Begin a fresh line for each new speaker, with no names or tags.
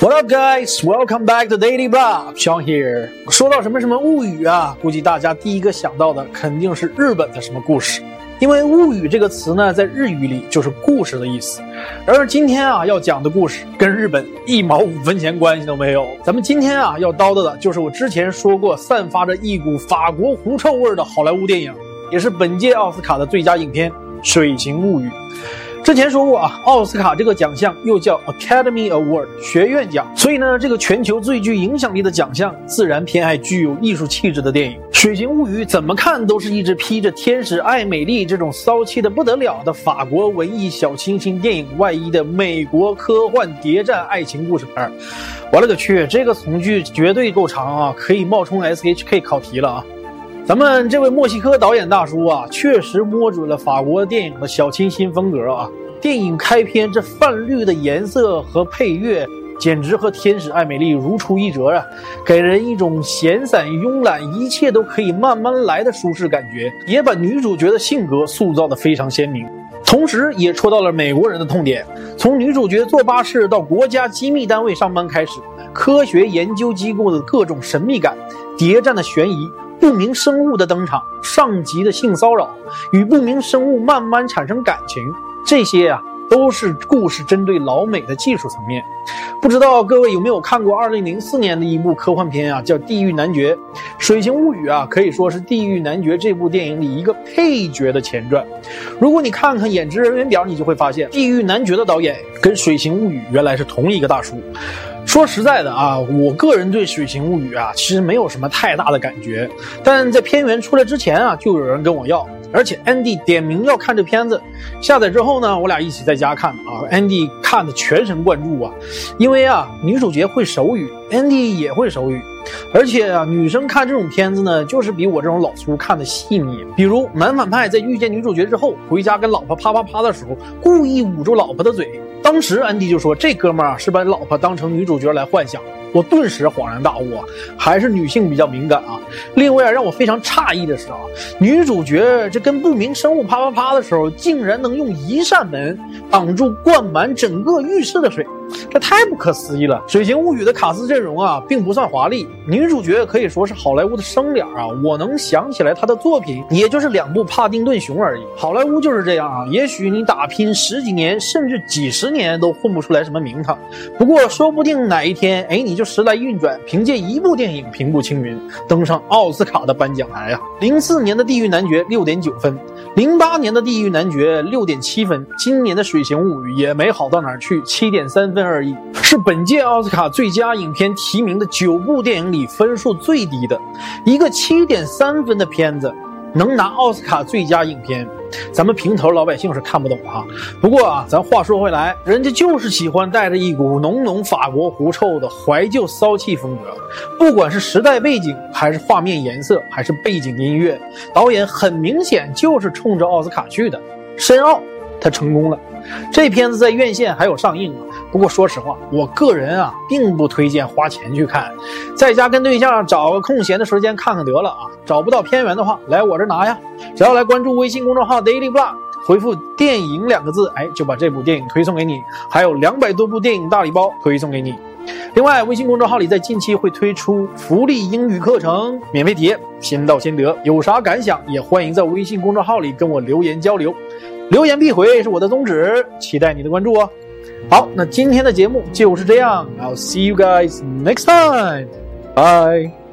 What up, guys? Welcome back to Daily Blah. Sean here. 说到什么什么物语啊，估计大家第一个想到的肯定是日本的什么故事，因为物语这个词呢，在日语里就是故事的意思。然而今天啊，要讲的故事跟日本一毛五分钱关系都没有。咱们今天啊，要叨叨的就是我之前说过，散发着一股法国狐臭味的好莱坞电影，也是本届奥斯卡的最佳影片《水形物语》。之前说过啊，奥斯卡这个奖项又叫 Academy Award 学院奖，所以呢，这个全球最具影响力的奖项，自然偏爱具有艺术气质的电影。《水形物语》怎么看都是一只披着天使爱美丽这种骚气的不得了的法国文艺小清新电影外衣的美国科幻谍战爱情故事片。我勒个去，这个从句绝对够长啊，可以冒充 SHK 考题了啊！咱们这位墨西哥导演大叔啊，确实摸准了法国电影的小清新风格啊。电影开篇这泛绿的颜色和配乐，简直和《天使爱美丽》如出一辙啊，给人一种闲散慵懒、一切都可以慢慢来的舒适感觉，也把女主角的性格塑造的非常鲜明，同时也戳到了美国人的痛点。从女主角坐巴士到国家机密单位上班开始，科学研究机构的各种神秘感、谍战的悬疑。不明生物的登场，上级的性骚扰，与不明生物慢慢产生感情，这些啊都是故事针对老美的技术层面。不知道各位有没有看过2004年的一部科幻片啊，叫《地狱男爵》。《水形物语》啊，可以说是《地狱男爵》这部电影里一个配角的前传。如果你看看演职人员表，你就会发现，《地狱男爵》的导演跟《水形物语》原来是同一个大叔。说实在的啊，我个人对《水形物语》啊，其实没有什么太大的感觉。但在片源出来之前啊，就有人跟我要，而且 Andy 点名要看这片子。下载之后呢，我俩一起在家看的啊。Andy 看的全神贯注啊，因为啊，女主角会手语，Andy 也会手语。而且啊，女生看这种片子呢，就是比我这种老粗看的细腻。比如男反派在遇见女主角之后，回家跟老婆啪啪啪的时候，故意捂住老婆的嘴。当时安迪就说：“这哥们儿啊，是把老婆当成女主角来幻想。”我顿时恍然大悟啊，还是女性比较敏感啊。另外啊，让我非常诧异的是啊，女主角这跟不明生物啪啪啪的时候，竟然能用一扇门挡住灌满整个浴室的水。这太不可思议了！《水形物语》的卡斯阵容啊，并不算华丽，女主角可以说是好莱坞的生脸啊。我能想起来她的作品，也就是两部《帕丁顿熊》而已。好莱坞就是这样啊，也许你打拼十几年，甚至几十年都混不出来什么名堂。不过说不定哪一天，哎，你就时来运转，凭借一部电影平步青云，登上奥斯卡的颁奖台啊！零四年的《地狱男爵》六点九分，零八年的《地狱男爵》六点七分，今年的《水形物语》也没好到哪儿去，七点三分。而已，是本届奥斯卡最佳影片提名的九部电影里分数最低的一个七点三分的片子，能拿奥斯卡最佳影片，咱们平头老百姓是看不懂哈。不过啊，咱话说回来，人家就是喜欢带着一股浓浓法国狐臭的怀旧骚气风格，不管是时代背景，还是画面颜色，还是背景音乐，导演很明显就是冲着奥斯卡去的，申奥，他成功了。这片子在院线还有上映啊，不过说实话，我个人啊并不推荐花钱去看，在家跟对象找个空闲的时间看看得了啊。找不到片源的话，来我这拿呀。只要来关注微信公众号 Daily Block，回复“电影”两个字，哎，就把这部电影推送给你，还有两百多部电影大礼包推送给你。另外，微信公众号里在近期会推出福利英语课程，免费体验，先到先得。有啥感想，也欢迎在微信公众号里跟我留言交流。留言必回是我的宗旨，期待你的关注哦。好，那今天的节目就是这样，I'll see you guys next time，bye。